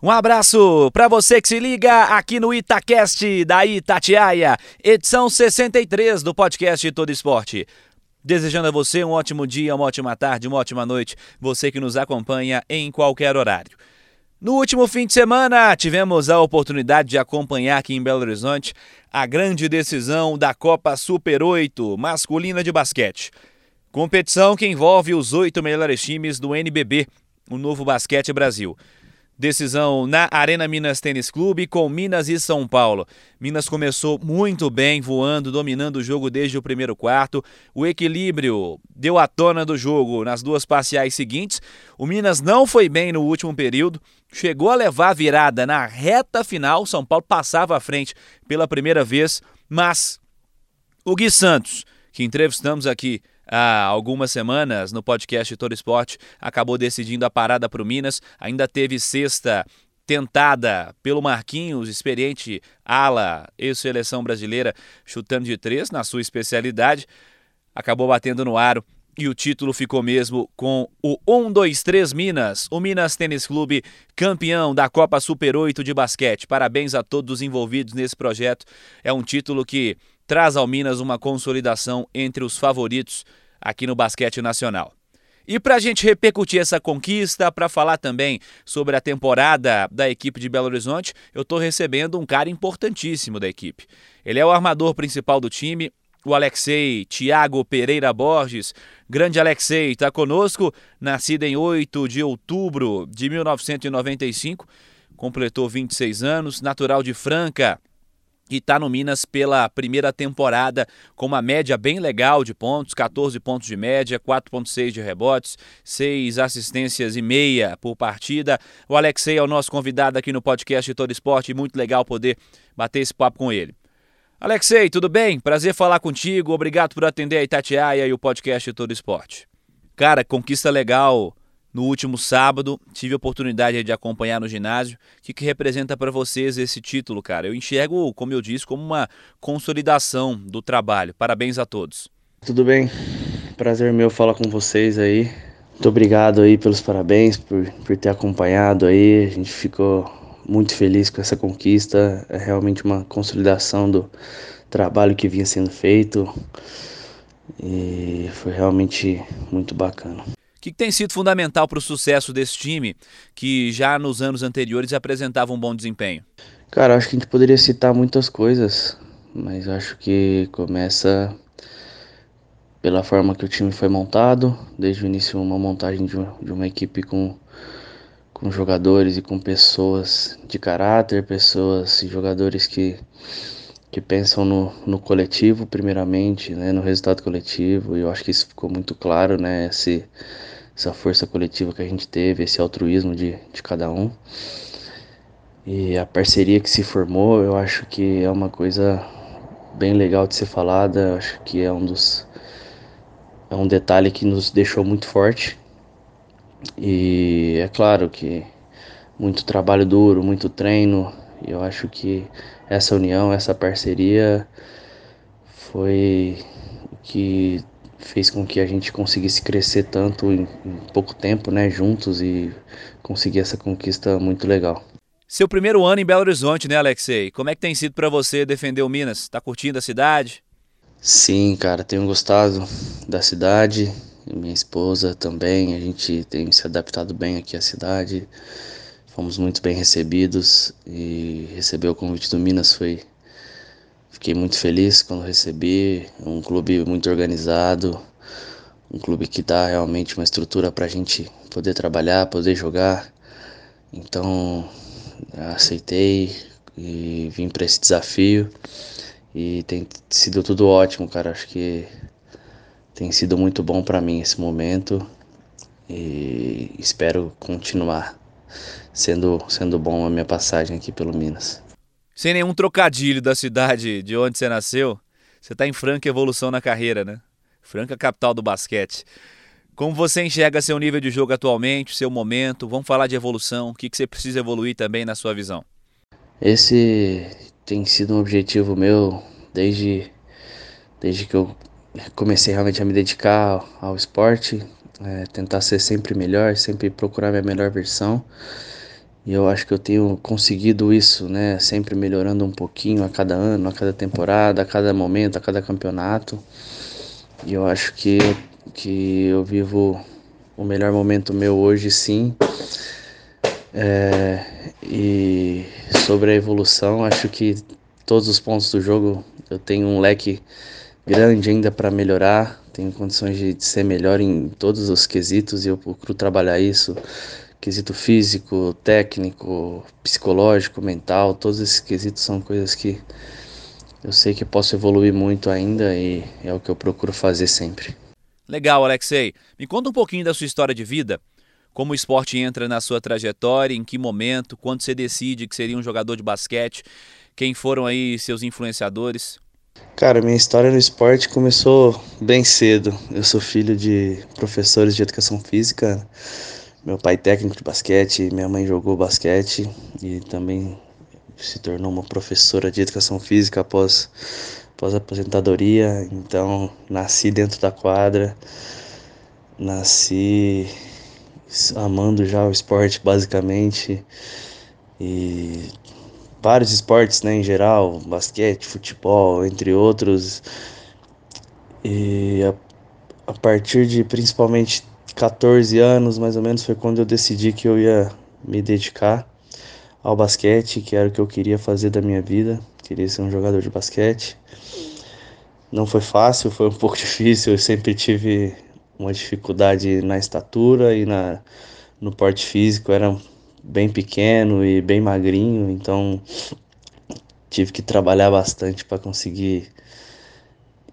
Um abraço para você que se liga aqui no Itacast da Itatiaia, edição 63 do podcast Todo Esporte. Desejando a você um ótimo dia, uma ótima tarde, uma ótima noite, você que nos acompanha em qualquer horário. No último fim de semana, tivemos a oportunidade de acompanhar aqui em Belo Horizonte a grande decisão da Copa Super 8 masculina de basquete. Competição que envolve os oito melhores times do NBB, o Novo Basquete Brasil. Decisão na Arena Minas Tênis Clube com Minas e São Paulo. Minas começou muito bem, voando, dominando o jogo desde o primeiro quarto. O equilíbrio deu a tona do jogo nas duas parciais seguintes. O Minas não foi bem no último período, chegou a levar a virada na reta final. São Paulo passava à frente pela primeira vez, mas o Gui Santos, que entrevistamos aqui há algumas semanas no podcast Todo Esporte, acabou decidindo a parada para o Minas. Ainda teve sexta tentada pelo Marquinhos, experiente ala, ex-seleção brasileira, chutando de três na sua especialidade. Acabou batendo no aro e o título ficou mesmo com o 1-2-3 Minas, o Minas Tênis Clube, campeão da Copa Super 8 de basquete. Parabéns a todos os envolvidos nesse projeto. É um título que traz ao Minas uma consolidação entre os favoritos aqui no basquete nacional. E para a gente repercutir essa conquista, para falar também sobre a temporada da equipe de Belo Horizonte, eu estou recebendo um cara importantíssimo da equipe. Ele é o armador principal do time, o Alexei Tiago Pereira Borges. Grande Alexei está conosco, nascido em 8 de outubro de 1995, completou 26 anos, natural de Franca, e está no Minas pela primeira temporada com uma média bem legal de pontos, 14 pontos de média, 4.6 de rebotes, 6 assistências e meia por partida. O Alexei é o nosso convidado aqui no podcast Todo Esporte muito legal poder bater esse papo com ele. Alexei, tudo bem? Prazer falar contigo. Obrigado por atender a Itatiaia e o podcast Todo Esporte. Cara, conquista legal no último sábado, tive a oportunidade de acompanhar no ginásio. O que, que representa para vocês esse título, cara? Eu enxergo, como eu disse, como uma consolidação do trabalho. Parabéns a todos. Tudo bem? Prazer meu falar com vocês aí. Muito obrigado aí pelos parabéns, por, por ter acompanhado aí. A gente ficou muito feliz com essa conquista. É realmente uma consolidação do trabalho que vinha sendo feito. E foi realmente muito bacana. Que, tem sido fundamental para o sucesso desse time, que já nos anos anteriores apresentava um bom desempenho? Cara, acho que a gente poderia citar muitas coisas, mas acho que começa pela forma que o time foi montado, desde o início uma montagem de uma, de uma equipe com, com jogadores e com pessoas de caráter, pessoas e jogadores que, que pensam no, no coletivo primeiramente, né, no resultado coletivo, e eu acho que isso ficou muito claro, né, esse, essa força coletiva que a gente teve, esse altruísmo de, de cada um. E a parceria que se formou, eu acho que é uma coisa bem legal de ser falada, eu acho que é um dos é um detalhe que nos deixou muito forte. E é claro que muito trabalho duro, muito treino, e eu acho que essa união, essa parceria foi o que fez com que a gente conseguisse crescer tanto em, em pouco tempo, né, juntos e conseguir essa conquista muito legal. Seu primeiro ano em Belo Horizonte, né, Alexei? Como é que tem sido para você defender o Minas? Tá curtindo a cidade? Sim, cara, tenho gostado da cidade. Minha esposa também. A gente tem se adaptado bem aqui à cidade. Fomos muito bem recebidos e receber o convite do Minas foi Fiquei muito feliz quando recebi. Um clube muito organizado, um clube que dá realmente uma estrutura para a gente poder trabalhar, poder jogar. Então aceitei e vim para esse desafio e tem sido tudo ótimo, cara. Acho que tem sido muito bom para mim esse momento e espero continuar sendo sendo bom a minha passagem aqui pelo Minas sem nenhum trocadilho da cidade de onde você nasceu, Você está em franca evolução na carreira, né? Franca capital do basquete. Como você enxerga seu nível de jogo atualmente, seu momento? Vamos falar de evolução. O que, que você precisa evoluir também na sua visão? Esse tem sido um objetivo meu desde, desde que eu comecei realmente a me dedicar ao esporte, é, tentar ser sempre melhor, sempre procurar minha melhor versão. E eu acho que eu tenho conseguido isso, né? Sempre melhorando um pouquinho a cada ano, a cada temporada, a cada momento, a cada campeonato. E eu acho que, que eu vivo o melhor momento meu hoje, sim. É, e sobre a evolução, acho que todos os pontos do jogo eu tenho um leque grande ainda para melhorar. Tenho condições de, de ser melhor em todos os quesitos e eu procuro trabalhar isso quesito físico, técnico, psicológico, mental, todos esses quesitos são coisas que eu sei que posso evoluir muito ainda e é o que eu procuro fazer sempre. Legal, Alexei. Me conta um pouquinho da sua história de vida. Como o esporte entra na sua trajetória, em que momento, quando você decide que seria um jogador de basquete, quem foram aí seus influenciadores? Cara, minha história no esporte começou bem cedo. Eu sou filho de professores de educação física meu pai técnico de basquete, minha mãe jogou basquete e também se tornou uma professora de educação física após, após aposentadoria. Então, nasci dentro da quadra, nasci amando já o esporte basicamente e vários esportes, né, em geral, basquete, futebol, entre outros. E a, a partir de principalmente 14 anos, mais ou menos, foi quando eu decidi que eu ia me dedicar ao basquete, que era o que eu queria fazer da minha vida. Queria ser um jogador de basquete. Não foi fácil, foi um pouco difícil. Eu sempre tive uma dificuldade na estatura e na, no porte físico. Eu era bem pequeno e bem magrinho, então tive que trabalhar bastante para conseguir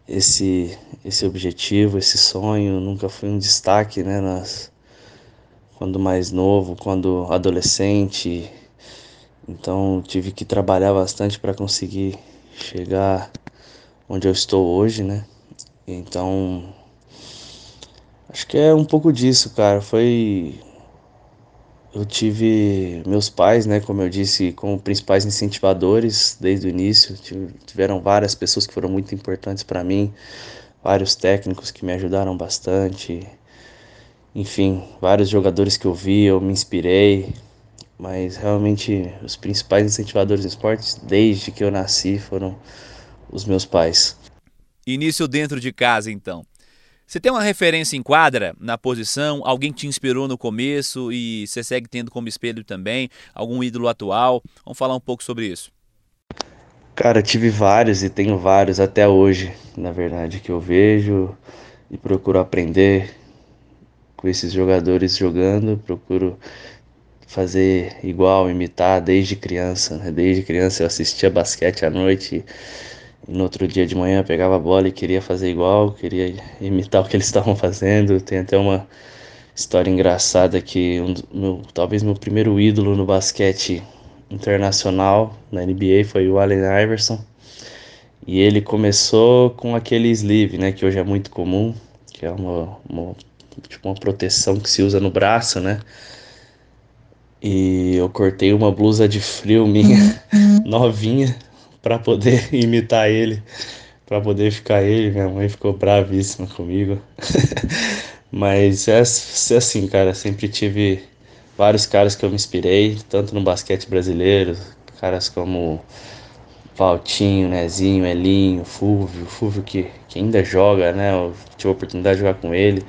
esse esse objetivo, esse sonho, nunca foi um destaque, né, nas quando mais novo, quando adolescente. Então, tive que trabalhar bastante para conseguir chegar onde eu estou hoje, né? Então, acho que é um pouco disso, cara. Foi eu tive meus pais, né, como eu disse, como principais incentivadores desde o início. Tiveram várias pessoas que foram muito importantes para mim, vários técnicos que me ajudaram bastante. Enfim, vários jogadores que eu vi, eu me inspirei. Mas realmente os principais incentivadores do esporte desde que eu nasci foram os meus pais. Início dentro de casa, então. Você tem uma referência em quadra, na posição, alguém te inspirou no começo e você segue tendo como espelho também, algum ídolo atual? Vamos falar um pouco sobre isso. Cara, tive vários e tenho vários até hoje, na verdade, que eu vejo e procuro aprender com esses jogadores jogando, procuro fazer igual, imitar desde criança. Né? Desde criança eu assistia basquete à noite no outro dia de manhã pegava a bola e queria fazer igual, queria imitar o que eles estavam fazendo. Tem até uma história engraçada que um, meu, talvez meu primeiro ídolo no basquete internacional na NBA foi o Allen Iverson. E ele começou com aquele sleeve, né, que hoje é muito comum, que é uma, uma, tipo uma proteção que se usa no braço, né? E eu cortei uma blusa de frio minha, uhum. novinha, para poder imitar ele, para poder ficar ele. Minha mãe ficou bravíssima comigo. Mas é, é assim, cara, sempre tive vários caras que eu me inspirei, tanto no basquete brasileiro, caras como Valtinho, Nezinho, Elinho, Fúvio, Fúvio que, que ainda joga, né? Eu tive a oportunidade de jogar com ele,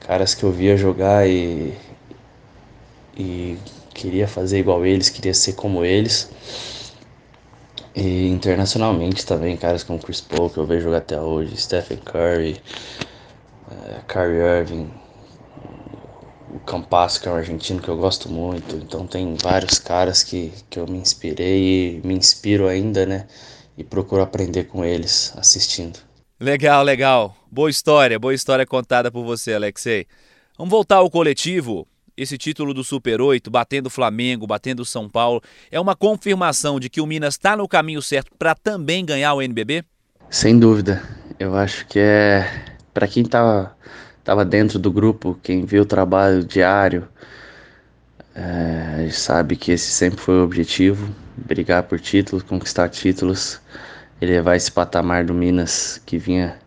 caras que eu via jogar e, e queria fazer igual eles, queria ser como eles. E internacionalmente também, caras como Chris Paul, que eu vejo jogar até hoje, Stephen Curry, uh, Kyrie Irving, o Campasso, que é um argentino que eu gosto muito. Então tem vários caras que, que eu me inspirei e me inspiro ainda, né? E procuro aprender com eles assistindo. Legal, legal. Boa história, boa história contada por você, Alexei. Vamos voltar ao coletivo esse título do Super 8, batendo o Flamengo, batendo o São Paulo, é uma confirmação de que o Minas está no caminho certo para também ganhar o NBB? Sem dúvida. Eu acho que é para quem tava, tava dentro do grupo, quem viu o trabalho diário, é, sabe que esse sempre foi o objetivo, brigar por títulos, conquistar títulos, elevar esse patamar do Minas que vinha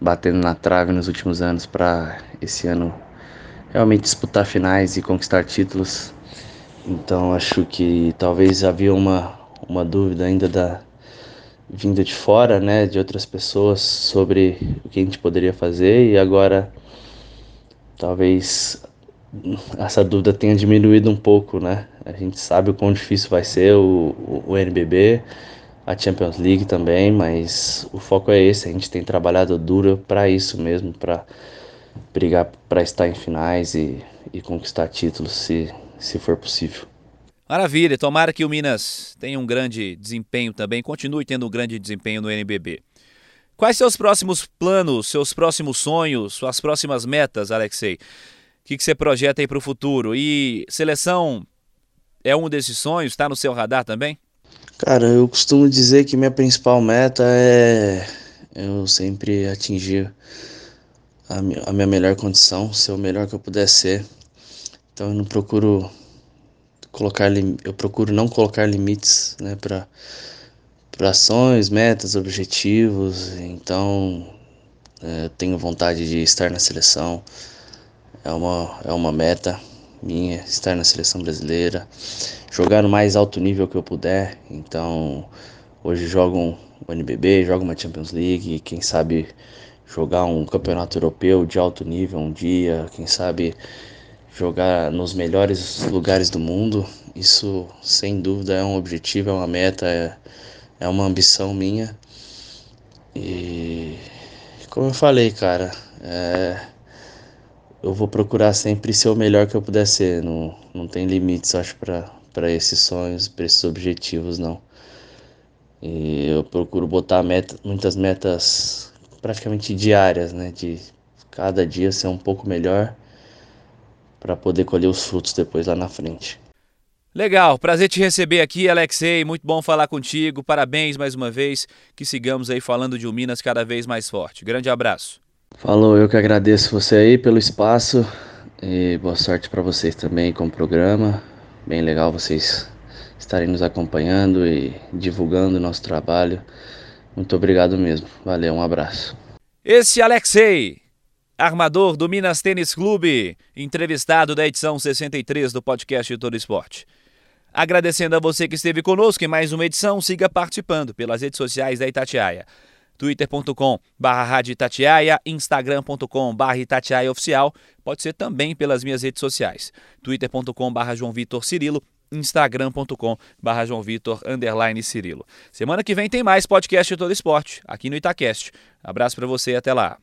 batendo na trave nos últimos anos para esse ano realmente disputar finais e conquistar títulos. Então acho que talvez havia uma, uma dúvida ainda da vinda de fora, né, de outras pessoas sobre o que a gente poderia fazer e agora talvez essa dúvida tenha diminuído um pouco, né? A gente sabe o quão difícil vai ser o, o, o NBB, a Champions League também, mas o foco é esse. A gente tem trabalhado duro para isso mesmo, para brigar para estar em finais e, e conquistar títulos, se, se for possível. Maravilha, tomara que o Minas tenha um grande desempenho também, continue tendo um grande desempenho no NBB. Quais seus próximos planos, seus próximos sonhos, suas próximas metas, Alexei? O que, que você projeta aí para o futuro? E seleção é um desses sonhos? Está no seu radar também? Cara, eu costumo dizer que minha principal meta é eu sempre atingir a minha melhor condição, ser o melhor que eu puder ser. Então eu não procuro colocar eu procuro não colocar limites, né, para para ações, metas, objetivos. Então, é, eu tenho vontade de estar na seleção. É uma é uma meta minha estar na seleção brasileira, jogar no mais alto nível que eu puder. Então, hoje jogo um, um NBB, jogo uma Champions League, quem sabe jogar um campeonato europeu de alto nível um dia, quem sabe jogar nos melhores lugares do mundo. Isso, sem dúvida, é um objetivo, é uma meta, é, é uma ambição minha. E, como eu falei, cara, é, eu vou procurar sempre ser o melhor que eu puder ser. Não, não tem limites, acho, para esses sonhos, para esses objetivos, não. E eu procuro botar meta, muitas metas praticamente diárias, né? De cada dia ser um pouco melhor para poder colher os frutos depois lá na frente. Legal, prazer te receber aqui, Alexei. Muito bom falar contigo. Parabéns mais uma vez. Que sigamos aí falando de um Minas cada vez mais forte. Grande abraço. Falou, eu que agradeço você aí pelo espaço e boa sorte para vocês também com o programa. Bem legal vocês estarem nos acompanhando e divulgando o nosso trabalho. Muito obrigado mesmo. Valeu, um abraço. Esse Alexei, armador do Minas Tênis Clube, entrevistado da edição 63 do podcast Todo Esporte. Agradecendo a você que esteve conosco em mais uma edição, siga participando pelas redes sociais da Itatiaia. twitter.com barra Itatiaia, instagram.com Itatiaia Oficial, pode ser também pelas minhas redes sociais, twitter.com João Vitor Cirilo, instagram.com barra João Vitor underline Cirilo. Semana que vem tem mais podcast Todo Esporte, aqui no Itacast. Abraço para você e até lá.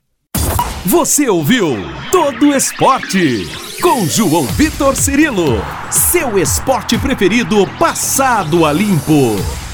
Você ouviu Todo Esporte com João Vitor Cirilo, seu esporte preferido passado a limpo.